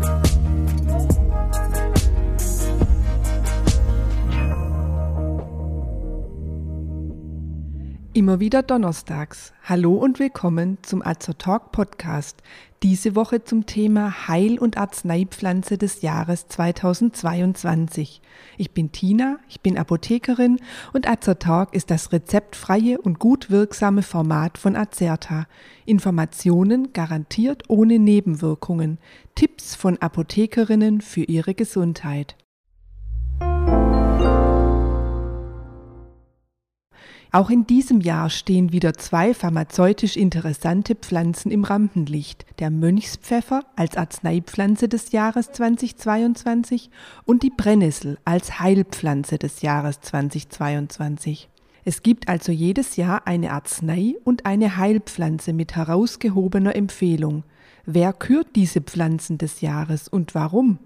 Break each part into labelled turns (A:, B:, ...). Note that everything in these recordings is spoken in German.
A: you Immer wieder donnerstags. Hallo und willkommen zum Azer Talk Podcast. Diese Woche zum Thema Heil- und Arzneipflanze des Jahres 2022. Ich bin Tina, ich bin Apothekerin und Azer Talk ist das rezeptfreie und gut wirksame Format von Azerta. Informationen garantiert ohne Nebenwirkungen. Tipps von Apothekerinnen für ihre Gesundheit. Auch in diesem Jahr stehen wieder zwei pharmazeutisch interessante Pflanzen im Rampenlicht. Der Mönchspfeffer als Arzneipflanze des Jahres 2022 und die Brennnessel als Heilpflanze des Jahres 2022. Es gibt also jedes Jahr eine Arznei und eine Heilpflanze mit herausgehobener Empfehlung. Wer kürt diese Pflanzen des Jahres und warum?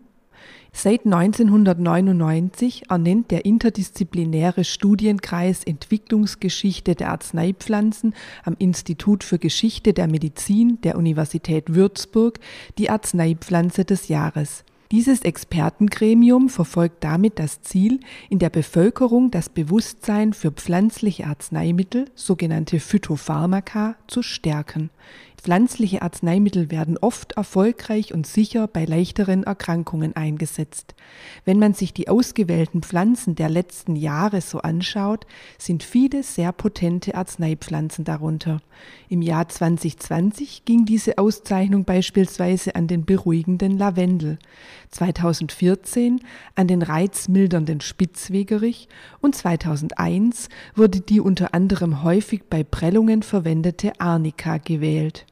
A: Seit 1999 ernennt der interdisziplinäre Studienkreis Entwicklungsgeschichte der Arzneipflanzen am Institut für Geschichte der Medizin der Universität Würzburg die Arzneipflanze des Jahres. Dieses Expertengremium verfolgt damit das Ziel, in der Bevölkerung das Bewusstsein für pflanzliche Arzneimittel, sogenannte Phytopharmaka, zu stärken. Pflanzliche Arzneimittel werden oft erfolgreich und sicher bei leichteren Erkrankungen eingesetzt. Wenn man sich die ausgewählten Pflanzen der letzten Jahre so anschaut, sind viele sehr potente Arzneipflanzen darunter. Im Jahr 2020 ging diese Auszeichnung beispielsweise an den beruhigenden Lavendel, 2014 an den reizmildernden Spitzwegerich und 2001 wurde die unter anderem häufig bei Prellungen verwendete Arnika gewählt.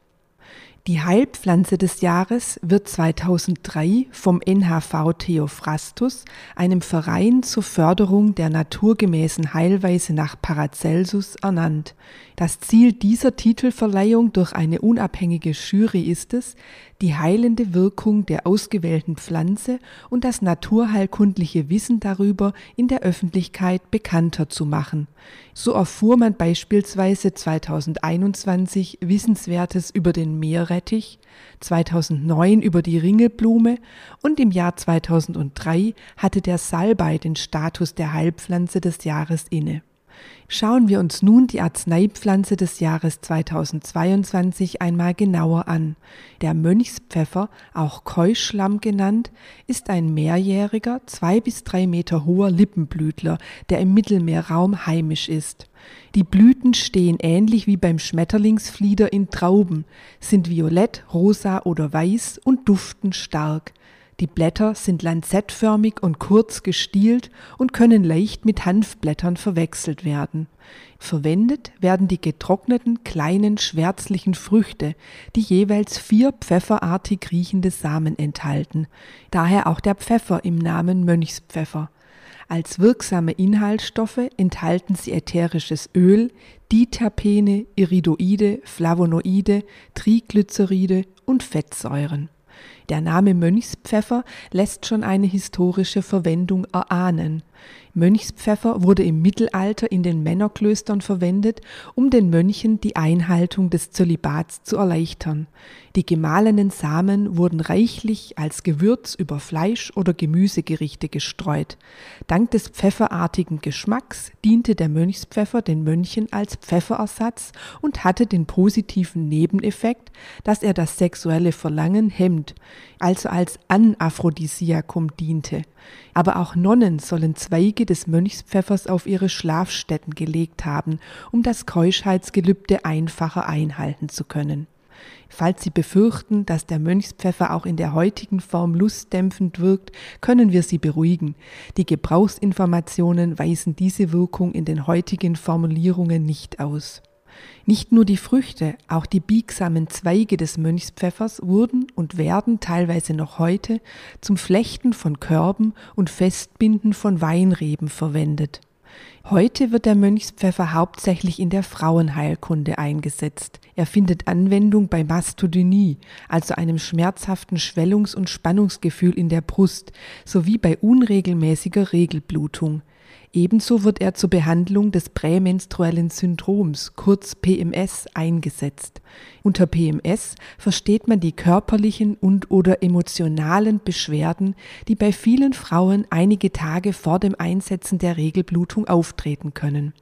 A: Die Heilpflanze des Jahres wird 2003 vom NHV Theophrastus, einem Verein zur Förderung der naturgemäßen Heilweise nach Paracelsus, ernannt. Das Ziel dieser Titelverleihung durch eine unabhängige Jury ist es, die heilende Wirkung der ausgewählten Pflanze und das naturheilkundliche Wissen darüber in der Öffentlichkeit bekannter zu machen. So erfuhr man beispielsweise 2021 Wissenswertes über den Meerrettich, 2009 über die Ringelblume und im Jahr 2003 hatte der Salbei den Status der Heilpflanze des Jahres inne. Schauen wir uns nun die Arzneipflanze des Jahres 2022 einmal genauer an. Der Mönchspfeffer, auch Keuschlamm genannt, ist ein mehrjähriger, zwei bis drei Meter hoher Lippenblütler, der im Mittelmeerraum heimisch ist. Die Blüten stehen ähnlich wie beim Schmetterlingsflieder in Trauben, sind violett, rosa oder weiß und duften stark. Die Blätter sind lanzettförmig und kurz gestielt und können leicht mit Hanfblättern verwechselt werden. Verwendet werden die getrockneten kleinen schwärzlichen Früchte, die jeweils vier pfefferartig riechende Samen enthalten, daher auch der Pfeffer im Namen Mönchspfeffer. Als wirksame Inhaltsstoffe enthalten sie ätherisches Öl, Diterpene, Iridoide, Flavonoide, Triglyceride und Fettsäuren. Der Name Mönchspfeffer lässt schon eine historische Verwendung erahnen. Mönchspfeffer wurde im Mittelalter in den Männerklöstern verwendet, um den Mönchen die Einhaltung des Zölibats zu erleichtern. Die gemahlenen Samen wurden reichlich als Gewürz über Fleisch- oder Gemüsegerichte gestreut. Dank des pfefferartigen Geschmacks diente der Mönchspfeffer den Mönchen als Pfefferersatz und hatte den positiven Nebeneffekt, dass er das sexuelle Verlangen hemmt, also als Anaphrodisiakum diente. Aber auch Nonnen sollen Zweige des Mönchspfeffers auf ihre Schlafstätten gelegt haben, um das Keuschheitsgelübde einfacher einhalten zu können. Falls Sie befürchten, dass der Mönchspfeffer auch in der heutigen Form lustdämpfend wirkt, können wir Sie beruhigen. Die Gebrauchsinformationen weisen diese Wirkung in den heutigen Formulierungen nicht aus. Nicht nur die Früchte, auch die biegsamen Zweige des Mönchspfeffers wurden und werden teilweise noch heute zum Flechten von Körben und Festbinden von Weinreben verwendet. Heute wird der Mönchspfeffer hauptsächlich in der Frauenheilkunde eingesetzt. Er findet Anwendung bei Mastodynie, also einem schmerzhaften Schwellungs- und Spannungsgefühl in der Brust, sowie bei unregelmäßiger Regelblutung. Ebenso wird er zur Behandlung des prämenstruellen Syndroms, kurz PMS, eingesetzt. Unter PMS versteht man die körperlichen und/oder emotionalen Beschwerden, die bei vielen Frauen einige Tage vor dem Einsetzen der Regelblutung auftreten können.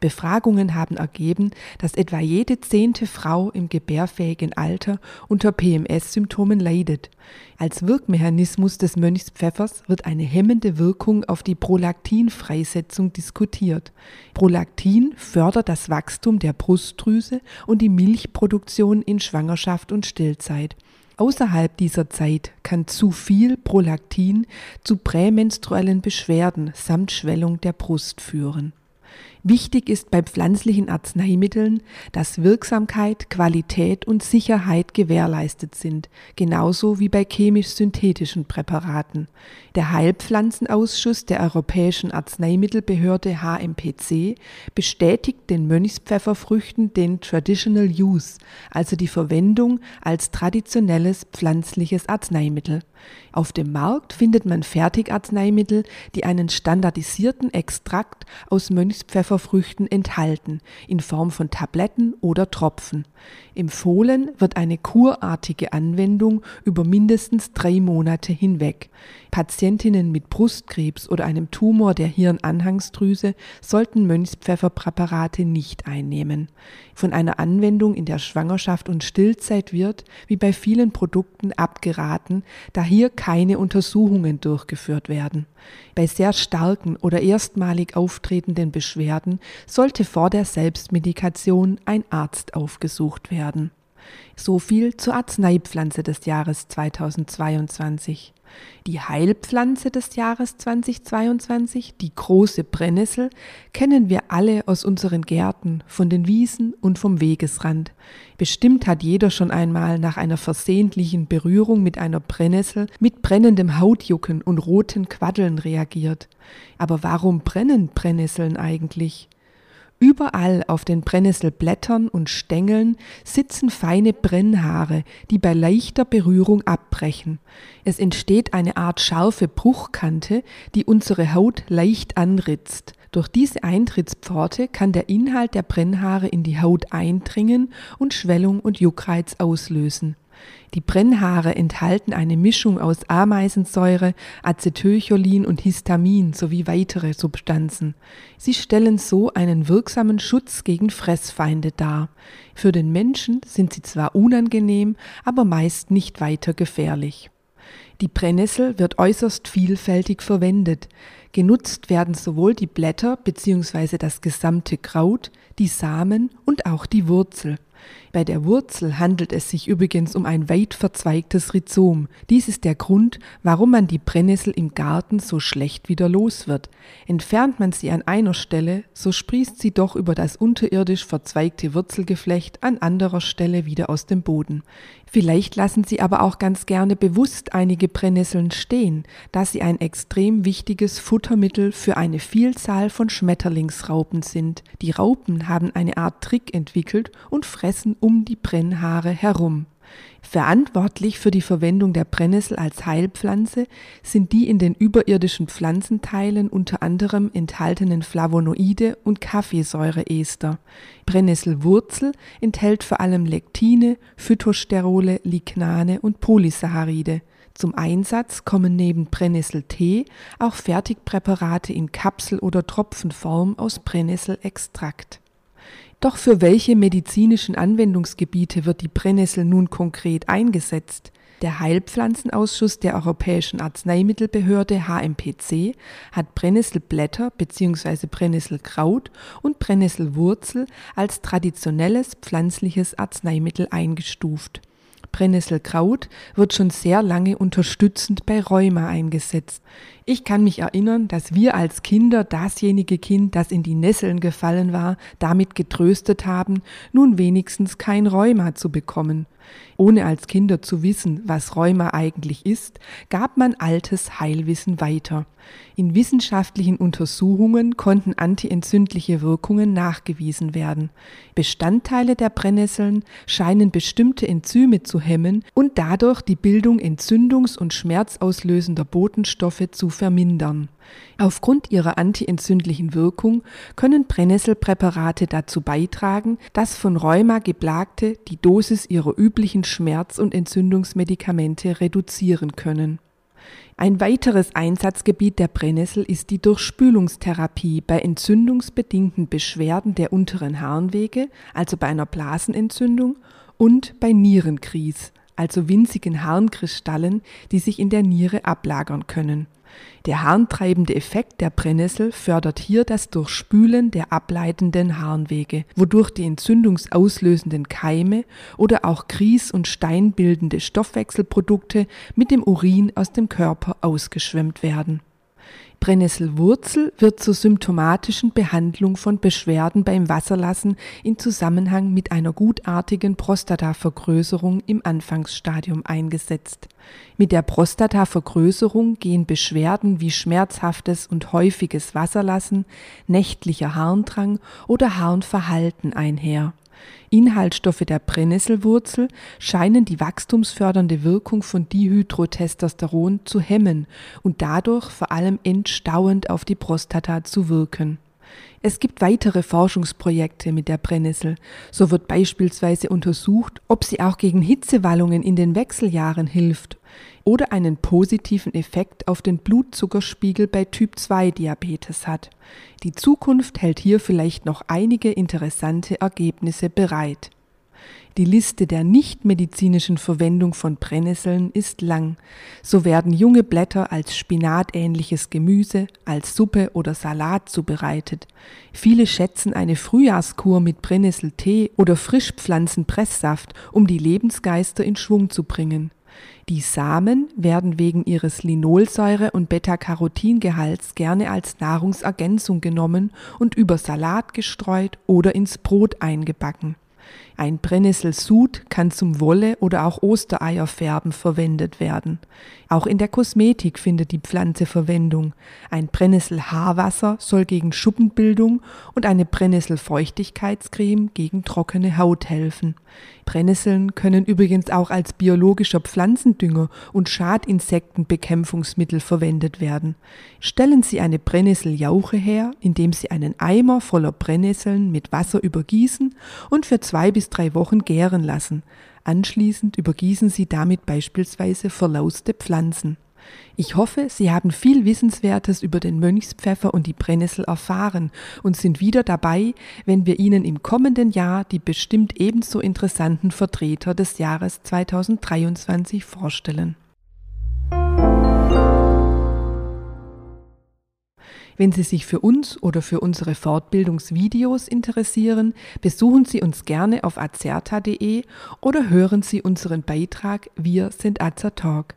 A: Befragungen haben ergeben, dass etwa jede zehnte Frau im gebärfähigen Alter unter PMS-Symptomen leidet. Als Wirkmechanismus des Mönchspfeffers wird eine hemmende Wirkung auf die Prolaktinfreisetzung diskutiert. Prolaktin fördert das Wachstum der Brustdrüse und die Milchproduktion in Schwangerschaft und Stillzeit. Außerhalb dieser Zeit kann zu viel Prolaktin zu prämenstruellen Beschwerden samt Schwellung der Brust führen. Wichtig ist bei pflanzlichen Arzneimitteln, dass Wirksamkeit, Qualität und Sicherheit gewährleistet sind, genauso wie bei chemisch-synthetischen Präparaten. Der Heilpflanzenausschuss der Europäischen Arzneimittelbehörde HMPC bestätigt den Mönchspfefferfrüchten den Traditional Use, also die Verwendung als traditionelles pflanzliches Arzneimittel. Auf dem Markt findet man Fertigarzneimittel, die einen standardisierten Extrakt aus Mönchspfefferfrüchten enthalten, in Form von Tabletten oder Tropfen. Empfohlen wird eine kurartige Anwendung über mindestens drei Monate hinweg. Patientinnen mit Brustkrebs oder einem Tumor der Hirnanhangsdrüse sollten Mönchspfefferpräparate nicht einnehmen. Von einer Anwendung in der Schwangerschaft und Stillzeit wird, wie bei vielen Produkten, abgeraten, da hier keine Untersuchungen durchgeführt werden. Bei sehr starken oder erstmalig auftretenden Beschwerden sollte vor der Selbstmedikation ein Arzt aufgesucht werden. So viel zur Arzneipflanze des Jahres 2022. Die Heilpflanze des Jahres 2022, die große Brennnessel, kennen wir alle aus unseren Gärten, von den Wiesen und vom Wegesrand. Bestimmt hat jeder schon einmal nach einer versehentlichen Berührung mit einer Brennnessel mit brennendem Hautjucken und roten Quaddeln reagiert. Aber warum brennen Brennnesseln eigentlich? Überall auf den Brennnesselblättern und Stängeln sitzen feine Brennhaare, die bei leichter Berührung abbrechen. Es entsteht eine Art scharfe Bruchkante, die unsere Haut leicht anritzt. Durch diese Eintrittspforte kann der Inhalt der Brennhaare in die Haut eindringen und Schwellung und Juckreiz auslösen. Die Brennhaare enthalten eine Mischung aus Ameisensäure, Acetylcholin und Histamin sowie weitere Substanzen. Sie stellen so einen wirksamen Schutz gegen Fressfeinde dar. Für den Menschen sind sie zwar unangenehm, aber meist nicht weiter gefährlich. Die Brennnessel wird äußerst vielfältig verwendet. Genutzt werden sowohl die Blätter bzw. das gesamte Kraut, die Samen und auch die Wurzel. Bei der Wurzel handelt es sich übrigens um ein weit verzweigtes Rhizom. Dies ist der Grund, warum man die Brennnessel im Garten so schlecht wieder los wird. Entfernt man sie an einer Stelle, so sprießt sie doch über das unterirdisch verzweigte Wurzelgeflecht an anderer Stelle wieder aus dem Boden. Vielleicht lassen Sie aber auch ganz gerne bewusst einige Brennnesseln stehen, da sie ein extrem wichtiges Futtermittel für eine Vielzahl von Schmetterlingsraupen sind. Die Raupen haben eine Art Trick entwickelt und fressen um die Brennhaare herum. Verantwortlich für die Verwendung der Brennnessel als Heilpflanze sind die in den überirdischen Pflanzenteilen unter anderem enthaltenen Flavonoide und Kaffeesäureester. Brennnesselwurzel enthält vor allem Lektine, Phytosterole, Lignane und Polysaccharide. Zum Einsatz kommen neben Brennnesseltee auch Fertigpräparate in Kapsel- oder Tropfenform aus Brennnesselextrakt. Doch für welche medizinischen Anwendungsgebiete wird die Brennnessel nun konkret eingesetzt? Der Heilpflanzenausschuss der Europäischen Arzneimittelbehörde HMPC hat Brennnesselblätter bzw. Brennnesselkraut und Brennnesselwurzel als traditionelles pflanzliches Arzneimittel eingestuft. Brennnesselkraut wird schon sehr lange unterstützend bei Rheuma eingesetzt. Ich kann mich erinnern, dass wir als Kinder dasjenige Kind, das in die Nesseln gefallen war, damit getröstet haben, nun wenigstens kein Rheuma zu bekommen. Ohne als Kinder zu wissen, was Rheuma eigentlich ist, gab man altes Heilwissen weiter. In wissenschaftlichen Untersuchungen konnten antientzündliche Wirkungen nachgewiesen werden. Bestandteile der Brennnesseln scheinen bestimmte Enzyme zu hemmen und dadurch die Bildung entzündungs- und schmerzauslösender Botenstoffe zu vermindern. Aufgrund ihrer antientzündlichen Wirkung können Brennnesselpräparate dazu beitragen, dass von Rheuma geplagte die Dosis ihrer üblichen Schmerz- und Entzündungsmedikamente reduzieren können. Ein weiteres Einsatzgebiet der Brennnessel ist die Durchspülungstherapie bei entzündungsbedingten Beschwerden der unteren Harnwege, also bei einer Blasenentzündung, und bei Nierenkries, also winzigen Harnkristallen, die sich in der Niere ablagern können. Der harntreibende Effekt der Brennnessel fördert hier das Durchspülen der ableitenden Harnwege, wodurch die entzündungsauslösenden Keime oder auch Kries- und steinbildende Stoffwechselprodukte mit dem Urin aus dem Körper ausgeschwemmt werden Brennnesselwurzel wird zur symptomatischen Behandlung von Beschwerden beim Wasserlassen in Zusammenhang mit einer gutartigen Prostatavergrößerung im Anfangsstadium eingesetzt. Mit der Prostatavergrößerung gehen Beschwerden wie schmerzhaftes und häufiges Wasserlassen, nächtlicher Harndrang oder Harnverhalten einher Inhaltsstoffe der Brennnesselwurzel scheinen die wachstumsfördernde Wirkung von Dihydrotestosteron zu hemmen und dadurch vor allem entstauend auf die Prostata zu wirken es gibt weitere Forschungsprojekte mit der Brennnessel. So wird beispielsweise untersucht, ob sie auch gegen Hitzewallungen in den Wechseljahren hilft oder einen positiven Effekt auf den Blutzuckerspiegel bei Typ 2 Diabetes hat. Die Zukunft hält hier vielleicht noch einige interessante Ergebnisse bereit. Die Liste der nichtmedizinischen Verwendung von Brennnesseln ist lang. So werden junge Blätter als spinatähnliches Gemüse, als Suppe oder Salat zubereitet. Viele schätzen eine Frühjahrskur mit Brennnesseltee oder Frischpflanzenpresssaft, um die Lebensgeister in Schwung zu bringen. Die Samen werden wegen ihres Linolsäure- und Beta-Carotin-Gehalts gerne als Nahrungsergänzung genommen und über Salat gestreut oder ins Brot eingebacken. Ein Brennnesselsud kann zum Wolle oder auch Ostereierfärben verwendet werden. Auch in der Kosmetik findet die Pflanze Verwendung. Ein Brennnesselhaarwasser soll gegen Schuppenbildung und eine Brennnesselfeuchtigkeitscreme gegen trockene Haut helfen. Brennnesseln können übrigens auch als biologischer Pflanzendünger und Schadinsektenbekämpfungsmittel verwendet werden. Stellen Sie eine Brennnesseljauche her, indem Sie einen Eimer voller Brennnesseln mit Wasser übergießen und für zwei bis drei Wochen gären lassen. Anschließend übergießen Sie damit beispielsweise verlauste Pflanzen. Ich hoffe, Sie haben viel Wissenswertes über den Mönchspfeffer und die Brennnessel erfahren und sind wieder dabei, wenn wir Ihnen im kommenden Jahr die bestimmt ebenso interessanten Vertreter des Jahres 2023 vorstellen. Wenn Sie sich für uns oder für unsere Fortbildungsvideos interessieren, besuchen Sie uns gerne auf azerta.de oder hören Sie unseren Beitrag Wir sind Azertalk.